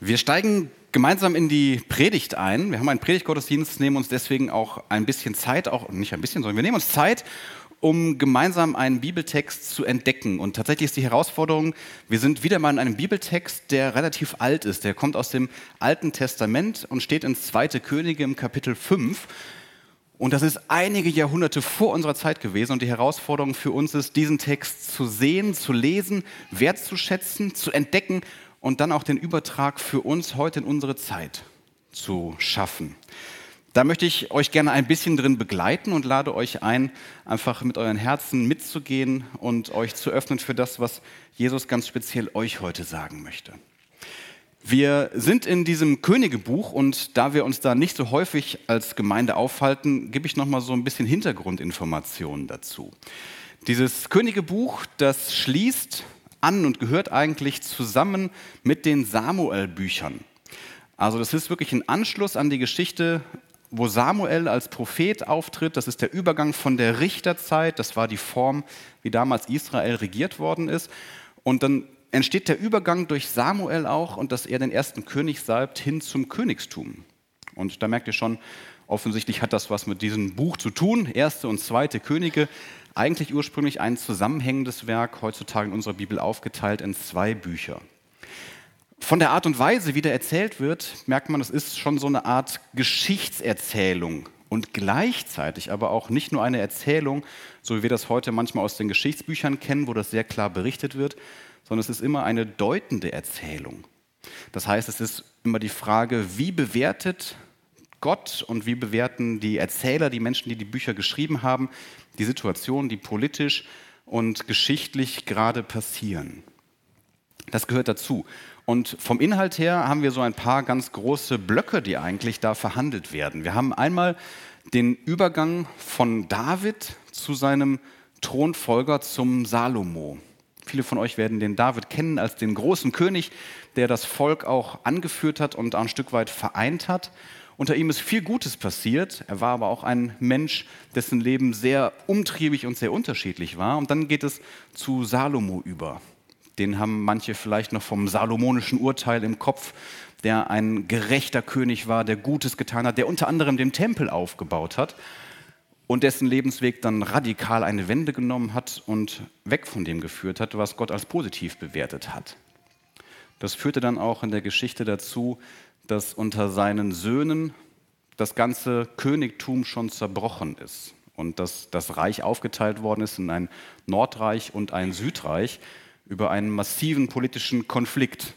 Wir steigen gemeinsam in die Predigt ein. Wir haben einen Predigtgottesdienst, nehmen uns deswegen auch ein bisschen Zeit, auch nicht ein bisschen, sondern wir nehmen uns Zeit, um gemeinsam einen Bibeltext zu entdecken. Und tatsächlich ist die Herausforderung, wir sind wieder mal in einem Bibeltext, der relativ alt ist. Der kommt aus dem Alten Testament und steht in 2. Könige im Kapitel 5. Und das ist einige Jahrhunderte vor unserer Zeit gewesen. Und die Herausforderung für uns ist, diesen Text zu sehen, zu lesen, wertzuschätzen, zu entdecken und dann auch den Übertrag für uns heute in unsere Zeit zu schaffen. Da möchte ich euch gerne ein bisschen drin begleiten und lade euch ein, einfach mit euren Herzen mitzugehen und euch zu öffnen für das, was Jesus ganz speziell euch heute sagen möchte. Wir sind in diesem Königebuch und da wir uns da nicht so häufig als Gemeinde aufhalten, gebe ich noch mal so ein bisschen Hintergrundinformationen dazu. Dieses Königebuch, das schließt an und gehört eigentlich zusammen mit den Samuel-Büchern. Also das ist wirklich ein Anschluss an die Geschichte, wo Samuel als Prophet auftritt. Das ist der Übergang von der Richterzeit, das war die Form, wie damals Israel regiert worden ist. Und dann entsteht der Übergang durch Samuel auch und dass er den ersten König salbt hin zum Königstum. Und da merkt ihr schon, offensichtlich hat das was mit diesem Buch zu tun, erste und zweite Könige eigentlich ursprünglich ein zusammenhängendes Werk, heutzutage in unserer Bibel aufgeteilt in zwei Bücher. Von der Art und Weise, wie der erzählt wird, merkt man, es ist schon so eine Art Geschichtserzählung und gleichzeitig aber auch nicht nur eine Erzählung, so wie wir das heute manchmal aus den Geschichtsbüchern kennen, wo das sehr klar berichtet wird, sondern es ist immer eine deutende Erzählung. Das heißt, es ist immer die Frage, wie bewertet Gott und wie bewerten die Erzähler, die Menschen, die die Bücher geschrieben haben, die Situation, die politisch und geschichtlich gerade passieren. Das gehört dazu. Und vom Inhalt her haben wir so ein paar ganz große Blöcke, die eigentlich da verhandelt werden. Wir haben einmal den Übergang von David zu seinem Thronfolger zum Salomo. Viele von euch werden den David kennen als den großen König, der das Volk auch angeführt hat und ein Stück weit vereint hat. Unter ihm ist viel Gutes passiert. Er war aber auch ein Mensch, dessen Leben sehr umtriebig und sehr unterschiedlich war. Und dann geht es zu Salomo über. Den haben manche vielleicht noch vom salomonischen Urteil im Kopf, der ein gerechter König war, der Gutes getan hat, der unter anderem den Tempel aufgebaut hat und dessen Lebensweg dann radikal eine Wende genommen hat und weg von dem geführt hat, was Gott als positiv bewertet hat. Das führte dann auch in der Geschichte dazu, dass unter seinen Söhnen das ganze Königtum schon zerbrochen ist und dass das Reich aufgeteilt worden ist in ein Nordreich und ein Südreich über einen massiven politischen Konflikt.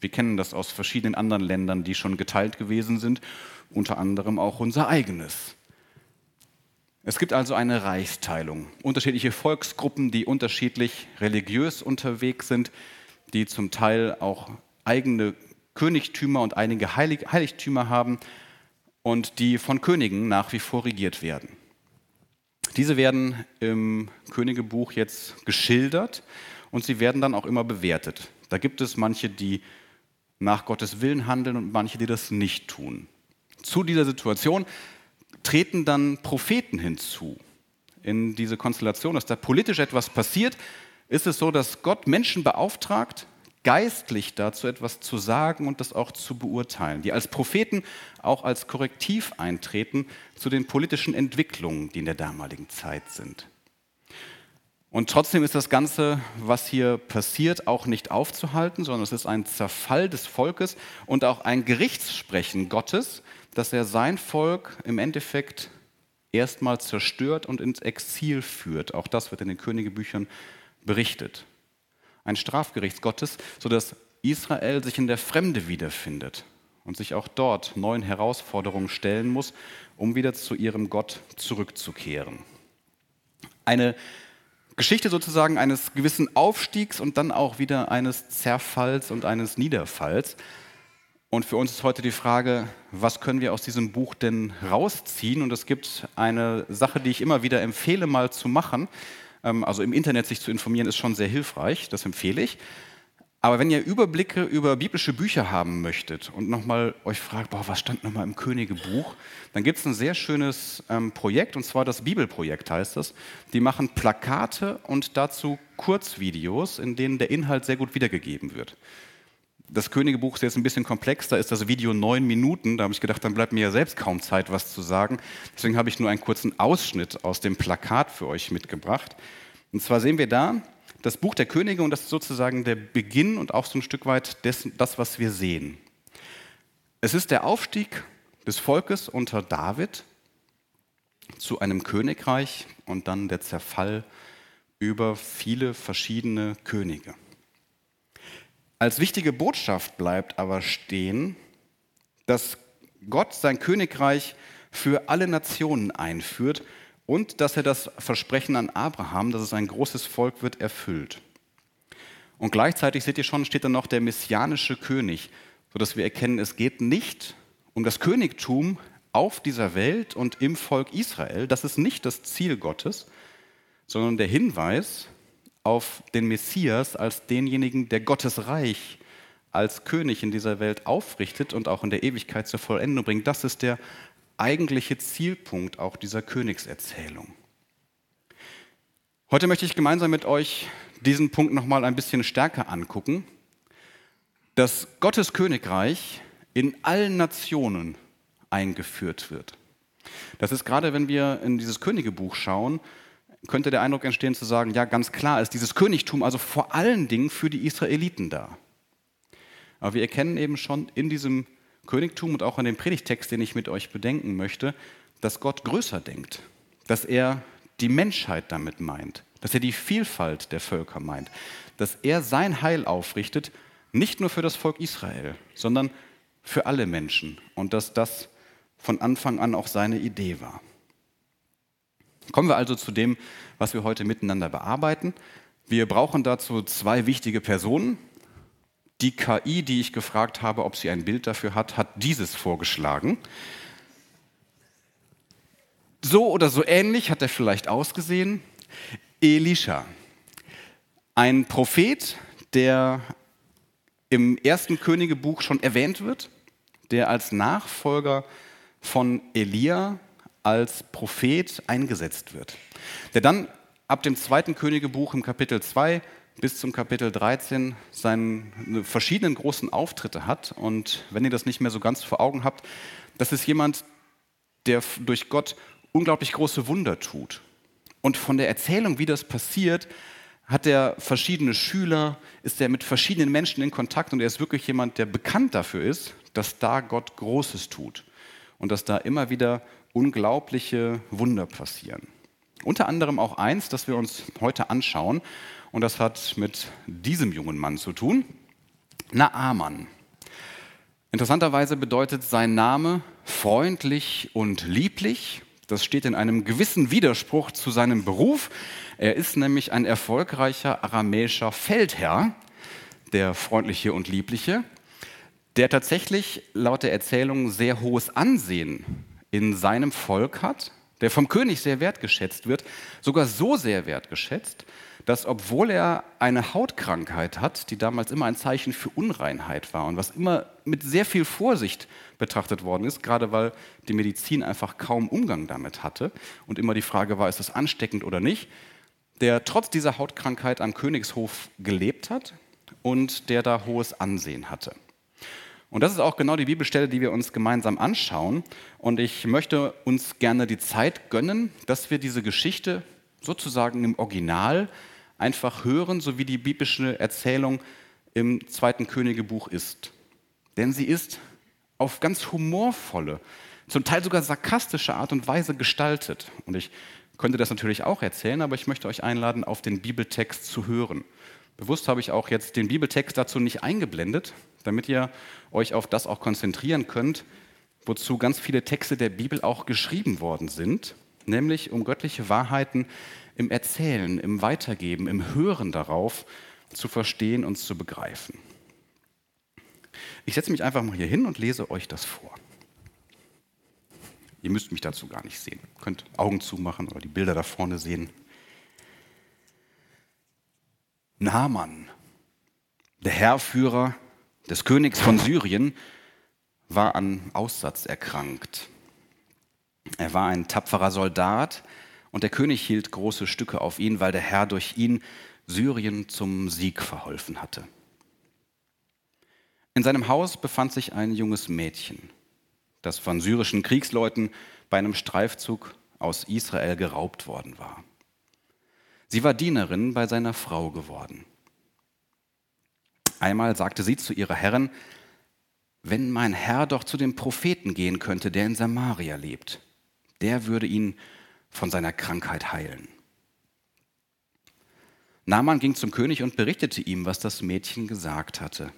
Wir kennen das aus verschiedenen anderen Ländern, die schon geteilt gewesen sind, unter anderem auch unser eigenes. Es gibt also eine Reichsteilung, unterschiedliche Volksgruppen, die unterschiedlich religiös unterwegs sind, die zum Teil auch eigene Königtümer und einige Heilig Heiligtümer haben und die von Königen nach wie vor regiert werden. Diese werden im Königebuch jetzt geschildert und sie werden dann auch immer bewertet. Da gibt es manche, die nach Gottes Willen handeln und manche, die das nicht tun. Zu dieser Situation treten dann Propheten hinzu. In diese Konstellation, dass da politisch etwas passiert, ist es so, dass Gott Menschen beauftragt, geistlich dazu etwas zu sagen und das auch zu beurteilen, die als Propheten auch als Korrektiv eintreten zu den politischen Entwicklungen, die in der damaligen Zeit sind. Und trotzdem ist das Ganze, was hier passiert, auch nicht aufzuhalten, sondern es ist ein Zerfall des Volkes und auch ein Gerichtssprechen Gottes, dass er sein Volk im Endeffekt erstmal zerstört und ins Exil führt. Auch das wird in den Königebüchern berichtet ein Strafgericht Gottes, sodass Israel sich in der Fremde wiederfindet und sich auch dort neuen Herausforderungen stellen muss, um wieder zu ihrem Gott zurückzukehren. Eine Geschichte sozusagen eines gewissen Aufstiegs und dann auch wieder eines Zerfalls und eines Niederfalls. Und für uns ist heute die Frage, was können wir aus diesem Buch denn rausziehen? Und es gibt eine Sache, die ich immer wieder empfehle, mal zu machen. Ähm, also im Internet sich zu informieren, ist schon sehr hilfreich, das empfehle ich. Aber wenn ihr Überblicke über biblische Bücher haben möchtet und nochmal euch fragt, boah, was stand nochmal im Königebuch, dann gibt es ein sehr schönes ähm, Projekt, und zwar das Bibelprojekt heißt das. Die machen Plakate und dazu Kurzvideos, in denen der Inhalt sehr gut wiedergegeben wird. Das Königebuch ist jetzt ein bisschen komplex, da ist das Video neun Minuten. Da habe ich gedacht, dann bleibt mir ja selbst kaum Zeit, was zu sagen. Deswegen habe ich nur einen kurzen Ausschnitt aus dem Plakat für euch mitgebracht. Und zwar sehen wir da das Buch der Könige und das ist sozusagen der Beginn und auch so ein Stück weit dessen, das, was wir sehen. Es ist der Aufstieg des Volkes unter David zu einem Königreich und dann der Zerfall über viele verschiedene Könige. Als wichtige Botschaft bleibt aber stehen, dass Gott sein Königreich für alle Nationen einführt und dass er das Versprechen an Abraham, dass es ein großes Volk wird, erfüllt. Und gleichzeitig seht ihr schon, steht dann noch der messianische König, sodass wir erkennen, es geht nicht um das Königtum auf dieser Welt und im Volk Israel. Das ist nicht das Ziel Gottes, sondern der Hinweis auf den Messias als denjenigen, der Gottes Reich als König in dieser Welt aufrichtet und auch in der Ewigkeit zur Vollendung bringt. Das ist der eigentliche Zielpunkt auch dieser Königserzählung. Heute möchte ich gemeinsam mit euch diesen Punkt noch mal ein bisschen stärker angucken, dass Gottes Königreich in allen Nationen eingeführt wird. Das ist gerade, wenn wir in dieses Königebuch schauen, könnte der Eindruck entstehen zu sagen, ja, ganz klar ist dieses Königtum also vor allen Dingen für die Israeliten da. Aber wir erkennen eben schon in diesem Königtum und auch in dem Predigtext, den ich mit euch bedenken möchte, dass Gott größer denkt, dass er die Menschheit damit meint, dass er die Vielfalt der Völker meint, dass er sein Heil aufrichtet, nicht nur für das Volk Israel, sondern für alle Menschen und dass das von Anfang an auch seine Idee war. Kommen wir also zu dem, was wir heute miteinander bearbeiten. Wir brauchen dazu zwei wichtige Personen. Die KI, die ich gefragt habe, ob sie ein Bild dafür hat, hat dieses vorgeschlagen. So oder so ähnlich hat er vielleicht ausgesehen. Elisha, ein Prophet, der im ersten Königebuch schon erwähnt wird, der als Nachfolger von Elia als Prophet eingesetzt wird. Der dann ab dem zweiten Königebuch im Kapitel 2 bis zum Kapitel 13 seine verschiedenen großen Auftritte hat. Und wenn ihr das nicht mehr so ganz vor Augen habt, das ist jemand, der durch Gott unglaublich große Wunder tut. Und von der Erzählung, wie das passiert, hat er verschiedene Schüler, ist er mit verschiedenen Menschen in Kontakt und er ist wirklich jemand, der bekannt dafür ist, dass da Gott Großes tut und dass da immer wieder unglaubliche Wunder passieren. Unter anderem auch eins, das wir uns heute anschauen, und das hat mit diesem jungen Mann zu tun, Naaman. Interessanterweise bedeutet sein Name freundlich und lieblich. Das steht in einem gewissen Widerspruch zu seinem Beruf. Er ist nämlich ein erfolgreicher aramäischer Feldherr, der freundliche und liebliche, der tatsächlich laut der Erzählung sehr hohes Ansehen in seinem Volk hat, der vom König sehr wertgeschätzt wird, sogar so sehr wertgeschätzt, dass obwohl er eine Hautkrankheit hat, die damals immer ein Zeichen für Unreinheit war und was immer mit sehr viel Vorsicht betrachtet worden ist, gerade weil die Medizin einfach kaum Umgang damit hatte und immer die Frage war, ist das ansteckend oder nicht, der trotz dieser Hautkrankheit am Königshof gelebt hat und der da hohes Ansehen hatte. Und das ist auch genau die Bibelstelle, die wir uns gemeinsam anschauen. Und ich möchte uns gerne die Zeit gönnen, dass wir diese Geschichte sozusagen im Original einfach hören, so wie die biblische Erzählung im zweiten Königebuch ist. Denn sie ist auf ganz humorvolle, zum Teil sogar sarkastische Art und Weise gestaltet. Und ich könnte das natürlich auch erzählen, aber ich möchte euch einladen, auf den Bibeltext zu hören. Bewusst habe ich auch jetzt den Bibeltext dazu nicht eingeblendet, damit ihr euch auf das auch konzentrieren könnt, wozu ganz viele Texte der Bibel auch geschrieben worden sind, nämlich um göttliche Wahrheiten im Erzählen, im Weitergeben, im Hören darauf zu verstehen und zu begreifen. Ich setze mich einfach mal hier hin und lese euch das vor. Ihr müsst mich dazu gar nicht sehen. Ihr könnt Augen zumachen oder die Bilder da vorne sehen. Naaman, der Herrführer des Königs von Syrien, war an Aussatz erkrankt. Er war ein tapferer Soldat und der König hielt große Stücke auf ihn, weil der Herr durch ihn Syrien zum Sieg verholfen hatte. In seinem Haus befand sich ein junges Mädchen, das von syrischen Kriegsleuten bei einem Streifzug aus Israel geraubt worden war. Sie war Dienerin bei seiner Frau geworden. Einmal sagte sie zu ihrer Herrin, wenn mein Herr doch zu dem Propheten gehen könnte, der in Samaria lebt, der würde ihn von seiner Krankheit heilen. Naaman ging zum König und berichtete ihm, was das Mädchen gesagt hatte.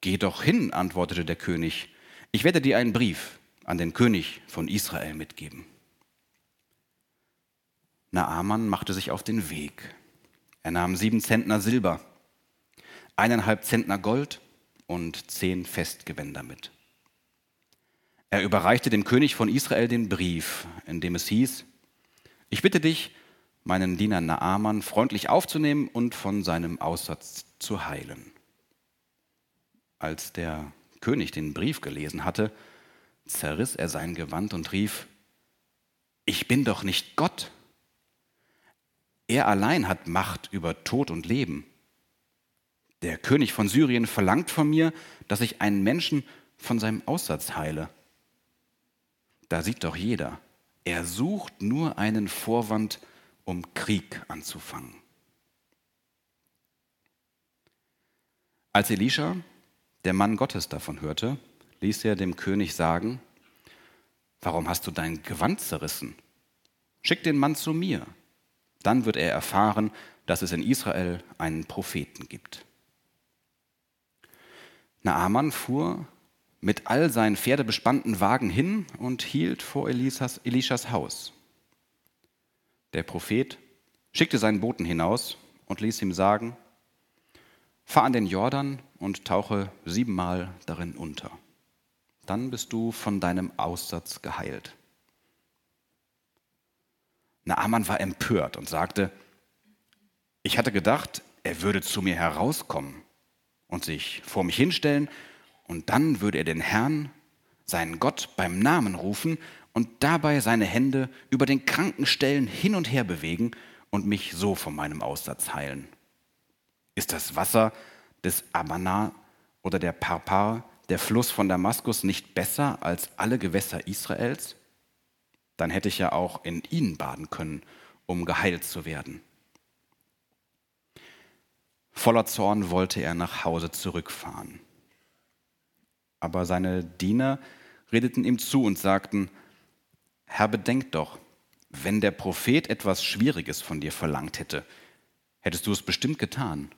Geh doch hin, antwortete der König, ich werde dir einen Brief an den König von Israel mitgeben. Naaman machte sich auf den Weg. Er nahm sieben Zentner Silber, eineinhalb Zentner Gold und zehn Festgewänder mit. Er überreichte dem König von Israel den Brief, in dem es hieß, ich bitte dich, meinen Diener Naaman freundlich aufzunehmen und von seinem Aussatz zu heilen. Als der König den Brief gelesen hatte, zerriss er sein Gewand und rief, ich bin doch nicht Gott. Er allein hat Macht über Tod und Leben. Der König von Syrien verlangt von mir, dass ich einen Menschen von seinem Aussatz heile. Da sieht doch jeder, er sucht nur einen Vorwand, um Krieg anzufangen. Als Elisha, der Mann Gottes, davon hörte, ließ er dem König sagen, warum hast du dein Gewand zerrissen? Schick den Mann zu mir, dann wird er erfahren, dass es in Israel einen Propheten gibt. Naaman fuhr mit all seinen pferdebespannten Wagen hin und hielt vor Elisas, Elishas Haus. Der Prophet schickte seinen Boten hinaus und ließ ihm sagen, fahr an den Jordan und tauche siebenmal darin unter. Dann bist du von deinem Aussatz geheilt. Naaman war empört und sagte, ich hatte gedacht, er würde zu mir herauskommen und sich vor mich hinstellen, und dann würde er den Herrn, seinen Gott, beim Namen rufen und dabei seine Hände über den kranken Stellen hin und her bewegen und mich so von meinem Aussatz heilen. Ist das Wasser des Abana oder der Parpar, der Fluss von Damaskus, nicht besser als alle Gewässer Israels? Dann hätte ich ja auch in ihnen baden können, um geheilt zu werden. Voller Zorn wollte er nach Hause zurückfahren. Aber seine Diener redeten ihm zu und sagten, Herr, bedenk doch, wenn der Prophet etwas Schwieriges von dir verlangt hätte, hättest du es bestimmt getan.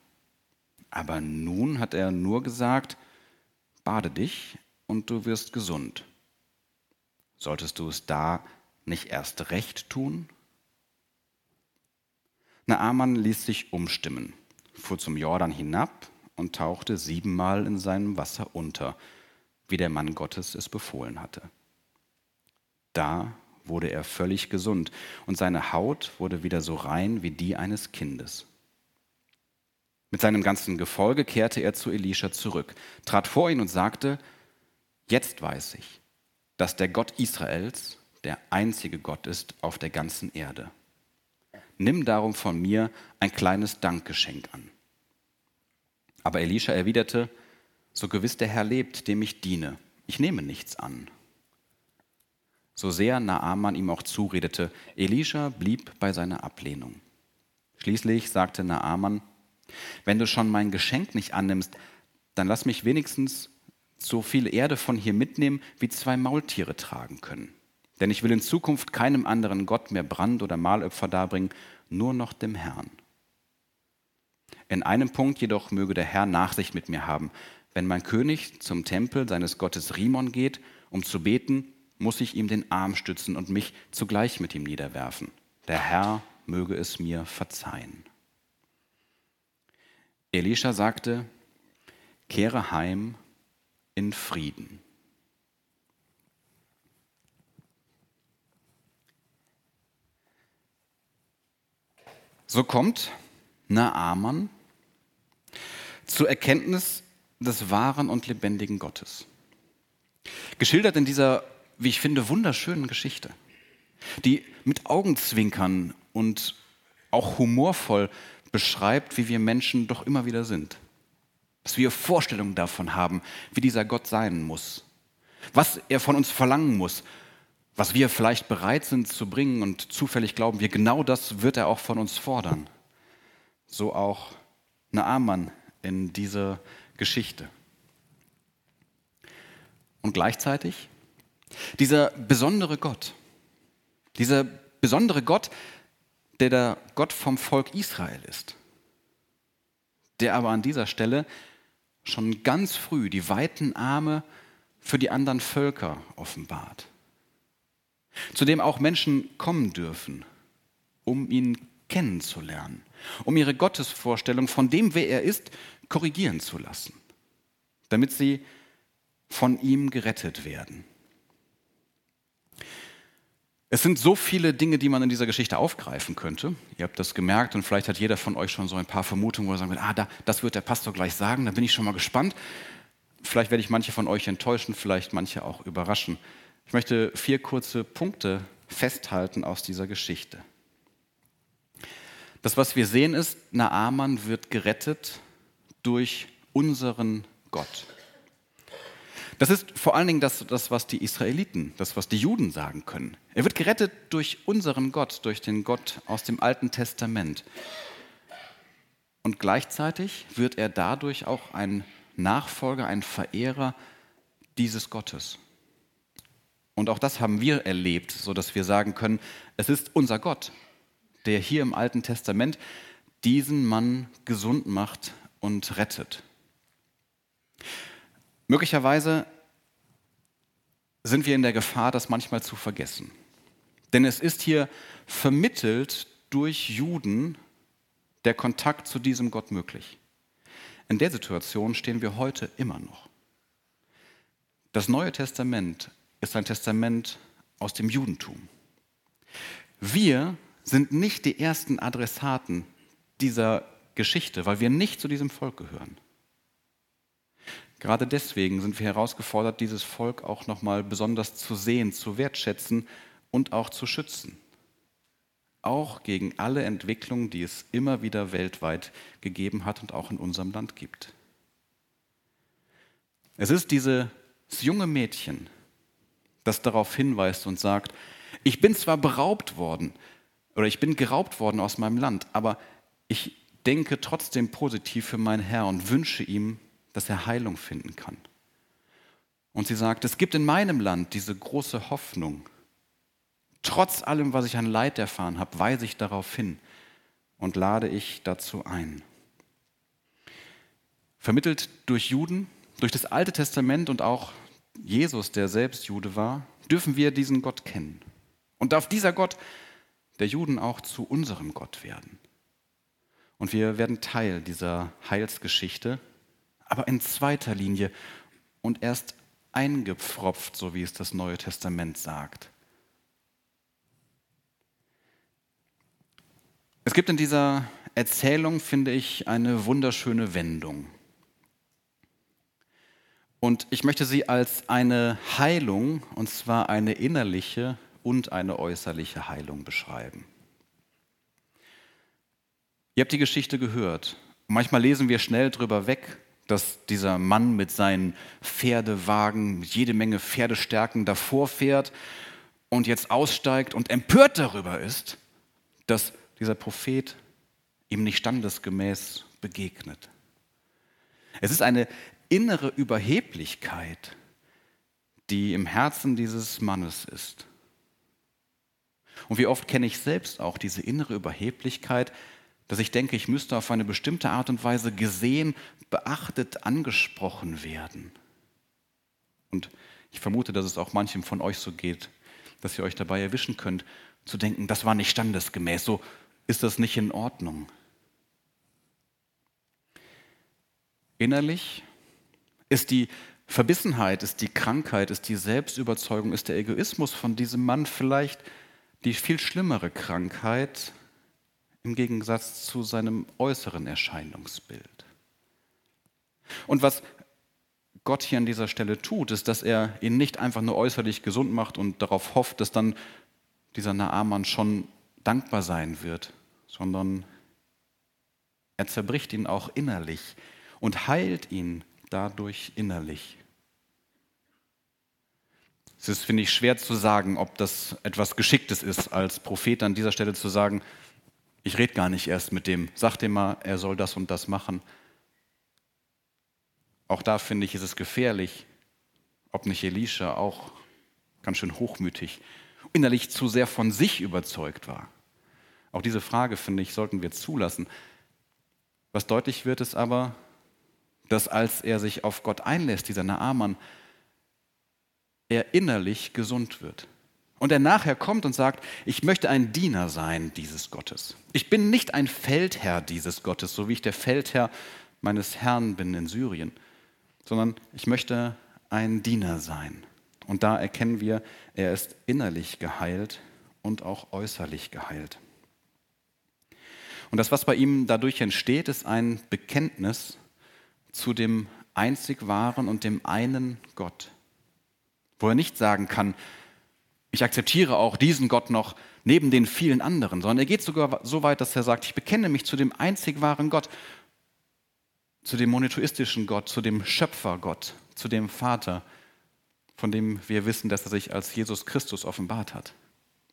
Aber nun hat er nur gesagt, bade dich und du wirst gesund. Solltest du es da nicht erst recht tun? Naaman ließ sich umstimmen fuhr zum Jordan hinab und tauchte siebenmal in seinem Wasser unter, wie der Mann Gottes es befohlen hatte. Da wurde er völlig gesund und seine Haut wurde wieder so rein wie die eines Kindes. Mit seinem ganzen Gefolge kehrte er zu Elisha zurück, trat vor ihn und sagte, jetzt weiß ich, dass der Gott Israels der einzige Gott ist auf der ganzen Erde. Nimm darum von mir ein kleines Dankgeschenk an. Aber Elisha erwiderte, so gewiss der Herr lebt, dem ich diene, ich nehme nichts an. So sehr Naaman ihm auch zuredete, Elisha blieb bei seiner Ablehnung. Schließlich sagte Naaman, wenn du schon mein Geschenk nicht annimmst, dann lass mich wenigstens so viel Erde von hier mitnehmen, wie zwei Maultiere tragen können. Denn ich will in Zukunft keinem anderen Gott mehr Brand- oder Mahlopfer darbringen, nur noch dem Herrn. In einem Punkt jedoch möge der Herr Nachsicht mit mir haben. Wenn mein König zum Tempel seines Gottes Rimon geht, um zu beten, muss ich ihm den Arm stützen und mich zugleich mit ihm niederwerfen. Der Herr möge es mir verzeihen. Elisha sagte, kehre heim in Frieden. So kommt Naaman zur Erkenntnis des wahren und lebendigen Gottes. Geschildert in dieser, wie ich finde, wunderschönen Geschichte, die mit Augenzwinkern und auch humorvoll beschreibt, wie wir Menschen doch immer wieder sind. dass wir Vorstellungen davon haben, wie dieser Gott sein muss, was er von uns verlangen muss, was wir vielleicht bereit sind zu bringen und zufällig glauben wir, genau das wird er auch von uns fordern. So auch Naaman in dieser Geschichte. Und gleichzeitig dieser besondere Gott, dieser besondere Gott, der der Gott vom Volk Israel ist, der aber an dieser Stelle schon ganz früh die weiten Arme für die anderen Völker offenbart, zu dem auch Menschen kommen dürfen, um ihn kennenzulernen, um ihre Gottesvorstellung von dem, wer er ist, korrigieren zu lassen, damit sie von ihm gerettet werden. Es sind so viele Dinge, die man in dieser Geschichte aufgreifen könnte. Ihr habt das gemerkt und vielleicht hat jeder von euch schon so ein paar Vermutungen, wo er sagen wird, ah, da, das wird der Pastor gleich sagen, da bin ich schon mal gespannt. Vielleicht werde ich manche von euch enttäuschen, vielleicht manche auch überraschen. Ich möchte vier kurze Punkte festhalten aus dieser Geschichte. Das, was wir sehen, ist, Naaman wird gerettet durch unseren Gott. Das ist vor allen Dingen das, das, was die Israeliten, das, was die Juden sagen können. Er wird gerettet durch unseren Gott, durch den Gott aus dem Alten Testament. Und gleichzeitig wird er dadurch auch ein Nachfolger, ein Verehrer dieses Gottes. Und auch das haben wir erlebt, sodass wir sagen können, es ist unser Gott, der hier im Alten Testament diesen Mann gesund macht und rettet. Möglicherweise sind wir in der Gefahr, das manchmal zu vergessen. Denn es ist hier vermittelt durch Juden der Kontakt zu diesem Gott möglich. In der Situation stehen wir heute immer noch. Das Neue Testament ist ein Testament aus dem Judentum. Wir sind nicht die ersten Adressaten dieser Geschichte, weil wir nicht zu diesem Volk gehören. Gerade deswegen sind wir herausgefordert, dieses Volk auch nochmal besonders zu sehen, zu wertschätzen und auch zu schützen. Auch gegen alle Entwicklungen, die es immer wieder weltweit gegeben hat und auch in unserem Land gibt. Es ist dieses junge Mädchen, das darauf hinweist und sagt, ich bin zwar beraubt worden oder ich bin geraubt worden aus meinem Land, aber ich denke trotzdem positiv für meinen Herr und wünsche ihm dass er Heilung finden kann. Und sie sagt, es gibt in meinem Land diese große Hoffnung. Trotz allem, was ich an Leid erfahren habe, weise ich darauf hin und lade ich dazu ein. Vermittelt durch Juden, durch das Alte Testament und auch Jesus, der selbst Jude war, dürfen wir diesen Gott kennen. Und darf dieser Gott der Juden auch zu unserem Gott werden. Und wir werden Teil dieser Heilsgeschichte, aber in zweiter Linie und erst eingepfropft, so wie es das Neue Testament sagt. Es gibt in dieser Erzählung, finde ich, eine wunderschöne Wendung. Und ich möchte sie als eine Heilung, und zwar eine innerliche und eine äußerliche Heilung beschreiben. Ihr habt die Geschichte gehört. Manchmal lesen wir schnell drüber weg dass dieser Mann mit seinen Pferdewagen, jede Menge Pferdestärken davor fährt und jetzt aussteigt und empört darüber ist, dass dieser Prophet ihm nicht standesgemäß begegnet. Es ist eine innere Überheblichkeit, die im Herzen dieses Mannes ist. Und wie oft kenne ich selbst auch diese innere Überheblichkeit, dass ich denke, ich müsste auf eine bestimmte Art und Weise gesehen, beachtet, angesprochen werden. Und ich vermute, dass es auch manchem von euch so geht, dass ihr euch dabei erwischen könnt, zu denken, das war nicht standesgemäß, so ist das nicht in Ordnung. Innerlich ist die Verbissenheit, ist die Krankheit, ist die Selbstüberzeugung, ist der Egoismus von diesem Mann vielleicht die viel schlimmere Krankheit im Gegensatz zu seinem äußeren Erscheinungsbild. Und was Gott hier an dieser Stelle tut, ist, dass er ihn nicht einfach nur äußerlich gesund macht und darauf hofft, dass dann dieser Naaman schon dankbar sein wird, sondern er zerbricht ihn auch innerlich und heilt ihn dadurch innerlich. Es ist, finde ich, schwer zu sagen, ob das etwas Geschicktes ist, als Prophet an dieser Stelle zu sagen, ich rede gar nicht erst mit dem, sag dem mal, er soll das und das machen. Auch da finde ich, ist es gefährlich, ob nicht Elisha auch ganz schön hochmütig, innerlich zu sehr von sich überzeugt war. Auch diese Frage, finde ich, sollten wir zulassen. Was deutlich wird, ist aber, dass als er sich auf Gott einlässt, dieser Naaman, er innerlich gesund wird. Und er nachher kommt und sagt, ich möchte ein Diener sein dieses Gottes. Ich bin nicht ein Feldherr dieses Gottes, so wie ich der Feldherr meines Herrn bin in Syrien, sondern ich möchte ein Diener sein. Und da erkennen wir, er ist innerlich geheilt und auch äußerlich geheilt. Und das, was bei ihm dadurch entsteht, ist ein Bekenntnis zu dem einzig wahren und dem einen Gott, wo er nicht sagen kann, ich akzeptiere auch diesen Gott noch neben den vielen anderen, sondern er geht sogar so weit, dass er sagt, ich bekenne mich zu dem einzig wahren Gott, zu dem monotheistischen Gott, zu dem Schöpfergott, zu dem Vater, von dem wir wissen, dass er sich als Jesus Christus offenbart hat.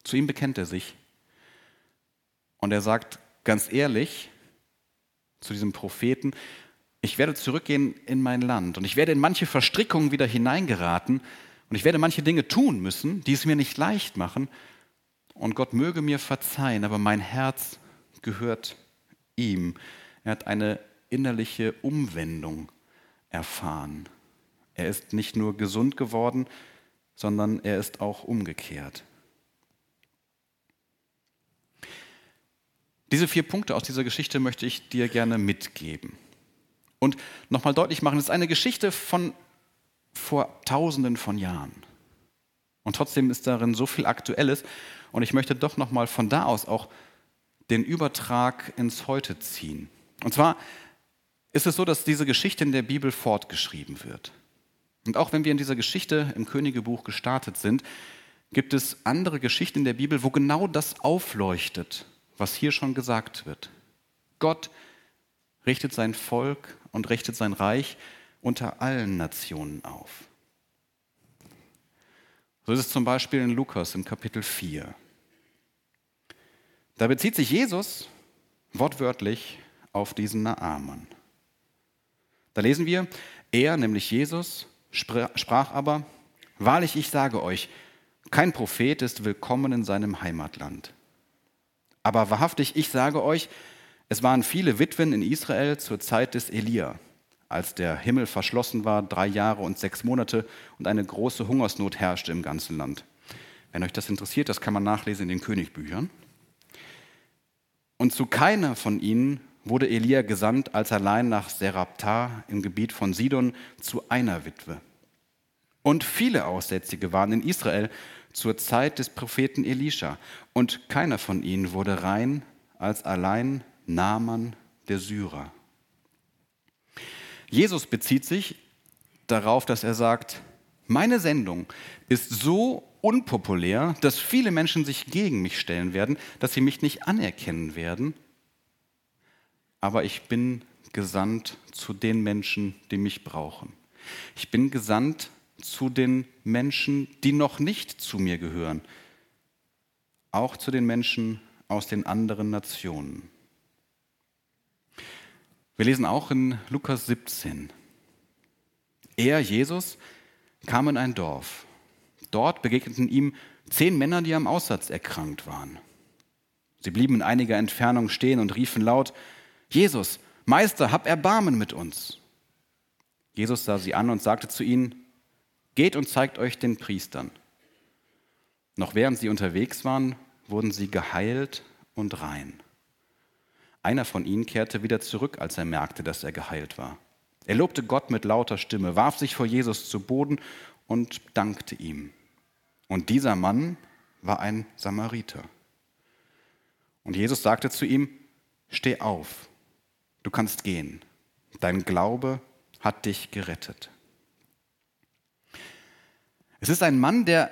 Zu ihm bekennt er sich. Und er sagt ganz ehrlich zu diesem Propheten, ich werde zurückgehen in mein Land und ich werde in manche Verstrickungen wieder hineingeraten, und ich werde manche Dinge tun müssen, die es mir nicht leicht machen. Und Gott möge mir verzeihen, aber mein Herz gehört ihm. Er hat eine innerliche Umwendung erfahren. Er ist nicht nur gesund geworden, sondern er ist auch umgekehrt. Diese vier Punkte aus dieser Geschichte möchte ich dir gerne mitgeben. Und nochmal deutlich machen, es ist eine Geschichte von vor tausenden von Jahren. Und trotzdem ist darin so viel Aktuelles. Und ich möchte doch nochmal von da aus auch den Übertrag ins Heute ziehen. Und zwar ist es so, dass diese Geschichte in der Bibel fortgeschrieben wird. Und auch wenn wir in dieser Geschichte im Königebuch gestartet sind, gibt es andere Geschichten in der Bibel, wo genau das aufleuchtet, was hier schon gesagt wird. Gott richtet sein Volk und richtet sein Reich unter allen Nationen auf. So ist es zum Beispiel in Lukas im Kapitel 4. Da bezieht sich Jesus wortwörtlich auf diesen Naaman. Da lesen wir, er, nämlich Jesus, sprach aber, wahrlich ich sage euch, kein Prophet ist willkommen in seinem Heimatland. Aber wahrhaftig ich sage euch, es waren viele Witwen in Israel zur Zeit des Elia als der Himmel verschlossen war, drei Jahre und sechs Monate und eine große Hungersnot herrschte im ganzen Land. Wenn euch das interessiert, das kann man nachlesen in den Königbüchern. Und zu keiner von ihnen wurde Elia gesandt, als allein nach Serapta im Gebiet von Sidon zu einer Witwe. Und viele Aussätzige waren in Israel zur Zeit des Propheten Elisha. Und keiner von ihnen wurde rein, als allein Naaman der Syrer. Jesus bezieht sich darauf, dass er sagt, meine Sendung ist so unpopulär, dass viele Menschen sich gegen mich stellen werden, dass sie mich nicht anerkennen werden. Aber ich bin gesandt zu den Menschen, die mich brauchen. Ich bin gesandt zu den Menschen, die noch nicht zu mir gehören. Auch zu den Menschen aus den anderen Nationen. Wir lesen auch in Lukas 17. Er, Jesus, kam in ein Dorf. Dort begegneten ihm zehn Männer, die am Aussatz erkrankt waren. Sie blieben in einiger Entfernung stehen und riefen laut, Jesus, Meister, hab Erbarmen mit uns. Jesus sah sie an und sagte zu ihnen, Geht und zeigt euch den Priestern. Noch während sie unterwegs waren, wurden sie geheilt und rein. Einer von ihnen kehrte wieder zurück, als er merkte, dass er geheilt war. Er lobte Gott mit lauter Stimme, warf sich vor Jesus zu Boden und dankte ihm. Und dieser Mann war ein Samariter. Und Jesus sagte zu ihm, steh auf, du kannst gehen, dein Glaube hat dich gerettet. Es ist ein Mann, der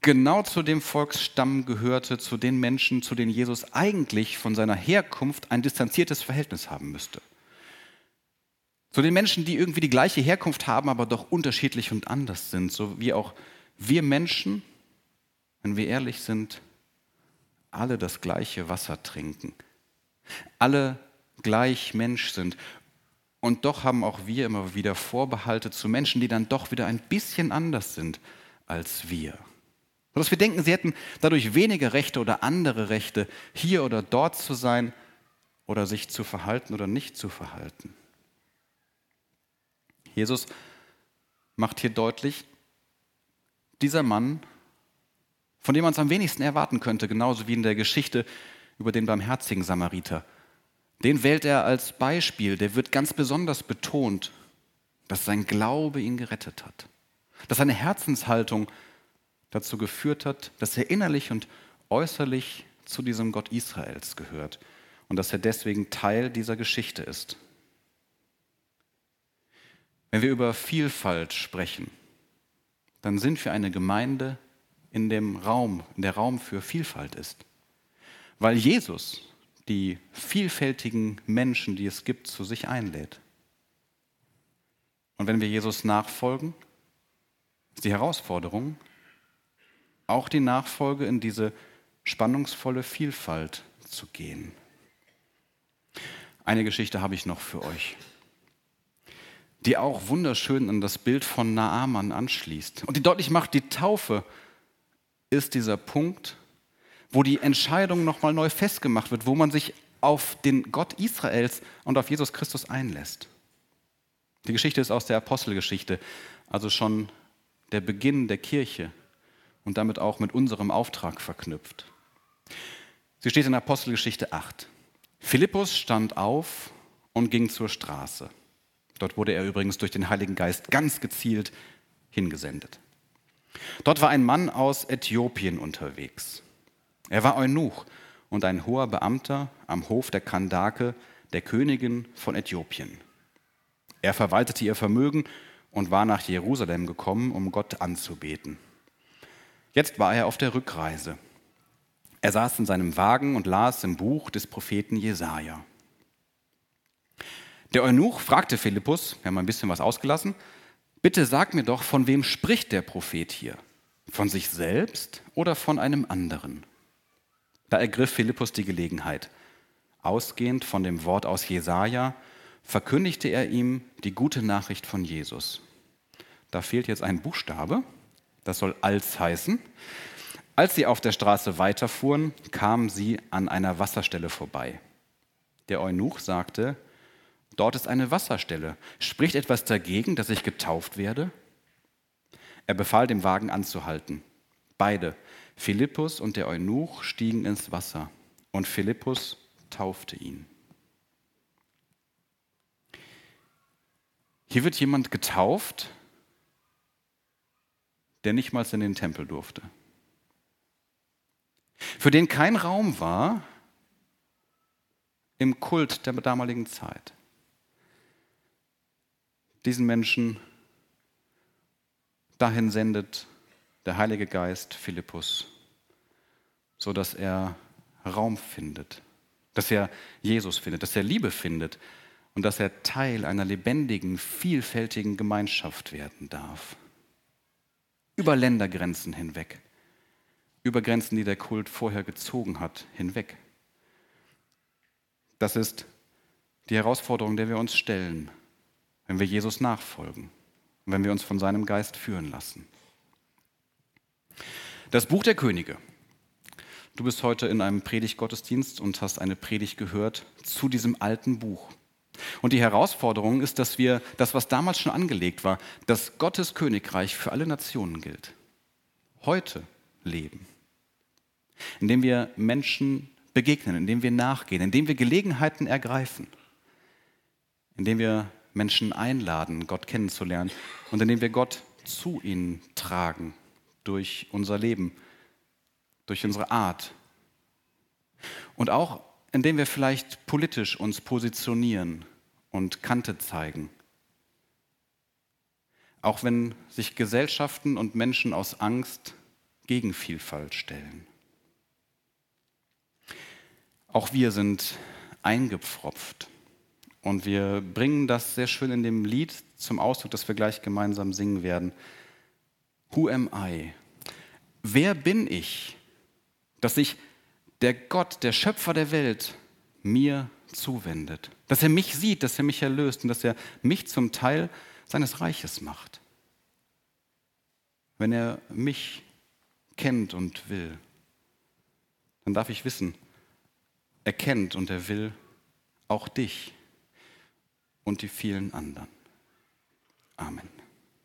genau zu dem Volksstamm gehörte, zu den Menschen, zu denen Jesus eigentlich von seiner Herkunft ein distanziertes Verhältnis haben müsste. Zu den Menschen, die irgendwie die gleiche Herkunft haben, aber doch unterschiedlich und anders sind, so wie auch wir Menschen, wenn wir ehrlich sind, alle das gleiche Wasser trinken, alle gleich Mensch sind. Und doch haben auch wir immer wieder Vorbehalte zu Menschen, die dann doch wieder ein bisschen anders sind als wir. Sodass wir denken, sie hätten dadurch weniger Rechte oder andere Rechte, hier oder dort zu sein oder sich zu verhalten oder nicht zu verhalten. Jesus macht hier deutlich, dieser Mann, von dem man es am wenigsten erwarten könnte, genauso wie in der Geschichte über den barmherzigen Samariter, den wählt er als Beispiel, der wird ganz besonders betont, dass sein Glaube ihn gerettet hat, dass seine Herzenshaltung dazu geführt hat, dass er innerlich und äußerlich zu diesem Gott Israels gehört und dass er deswegen Teil dieser Geschichte ist. Wenn wir über Vielfalt sprechen, dann sind wir eine Gemeinde in dem Raum, in der Raum für Vielfalt ist. Weil Jesus die vielfältigen Menschen, die es gibt, zu sich einlädt. Und wenn wir Jesus nachfolgen, ist die Herausforderung, auch die Nachfolge in diese spannungsvolle Vielfalt zu gehen. Eine Geschichte habe ich noch für euch, die auch wunderschön an das Bild von Naaman anschließt und die deutlich macht, die Taufe ist dieser Punkt, wo die Entscheidung nochmal neu festgemacht wird, wo man sich auf den Gott Israels und auf Jesus Christus einlässt. Die Geschichte ist aus der Apostelgeschichte, also schon der Beginn der Kirche und damit auch mit unserem Auftrag verknüpft. Sie steht in Apostelgeschichte 8. Philippus stand auf und ging zur Straße. Dort wurde er übrigens durch den Heiligen Geist ganz gezielt hingesendet. Dort war ein Mann aus Äthiopien unterwegs. Er war Eunuch und ein hoher Beamter am Hof der Kandake, der Königin von Äthiopien. Er verwaltete ihr Vermögen und war nach Jerusalem gekommen, um Gott anzubeten. Jetzt war er auf der Rückreise. Er saß in seinem Wagen und las im Buch des Propheten Jesaja. Der Eunuch fragte Philippus, wir haben ein bisschen was ausgelassen, bitte sag mir doch, von wem spricht der Prophet hier? Von sich selbst oder von einem anderen? Da ergriff Philippus die Gelegenheit. Ausgehend von dem Wort aus Jesaja verkündigte er ihm die gute Nachricht von Jesus. Da fehlt jetzt ein Buchstabe, das soll als heißen. Als sie auf der Straße weiterfuhren, kamen sie an einer Wasserstelle vorbei. Der Eunuch sagte, dort ist eine Wasserstelle. Spricht etwas dagegen, dass ich getauft werde? Er befahl dem Wagen anzuhalten. Beide, Philippus und der Eunuch, stiegen ins Wasser und Philippus taufte ihn. Hier wird jemand getauft, der nicht mal in den Tempel durfte. Für den kein Raum war im Kult der damaligen Zeit. Diesen Menschen dahin sendet der Heilige Geist Philippus, sodass er Raum findet, dass er Jesus findet, dass er Liebe findet und dass er Teil einer lebendigen, vielfältigen Gemeinschaft werden darf über Ländergrenzen hinweg, über Grenzen, die der Kult vorher gezogen hat, hinweg. Das ist die Herausforderung, der wir uns stellen, wenn wir Jesus nachfolgen und wenn wir uns von seinem Geist führen lassen. Das Buch der Könige. Du bist heute in einem Predigtgottesdienst und hast eine Predigt gehört zu diesem alten Buch. Und die Herausforderung ist, dass wir das, was damals schon angelegt war, dass Gottes Königreich für alle Nationen gilt, heute leben, indem wir Menschen begegnen, indem wir nachgehen, indem wir Gelegenheiten ergreifen, indem wir Menschen einladen, Gott kennenzulernen und indem wir Gott zu ihnen tragen durch unser Leben, durch unsere Art. Und auch indem wir vielleicht politisch uns positionieren und Kante zeigen. Auch wenn sich Gesellschaften und Menschen aus Angst gegen Vielfalt stellen. Auch wir sind eingepfropft Und wir bringen das sehr schön in dem Lied zum Ausdruck, das wir gleich gemeinsam singen werden. Who am I? Wer bin ich, dass sich der Gott, der Schöpfer der Welt, mir zuwendet? Dass er mich sieht, dass er mich erlöst und dass er mich zum Teil seines Reiches macht. Wenn er mich kennt und will, dann darf ich wissen, er kennt und er will auch dich und die vielen anderen. Amen.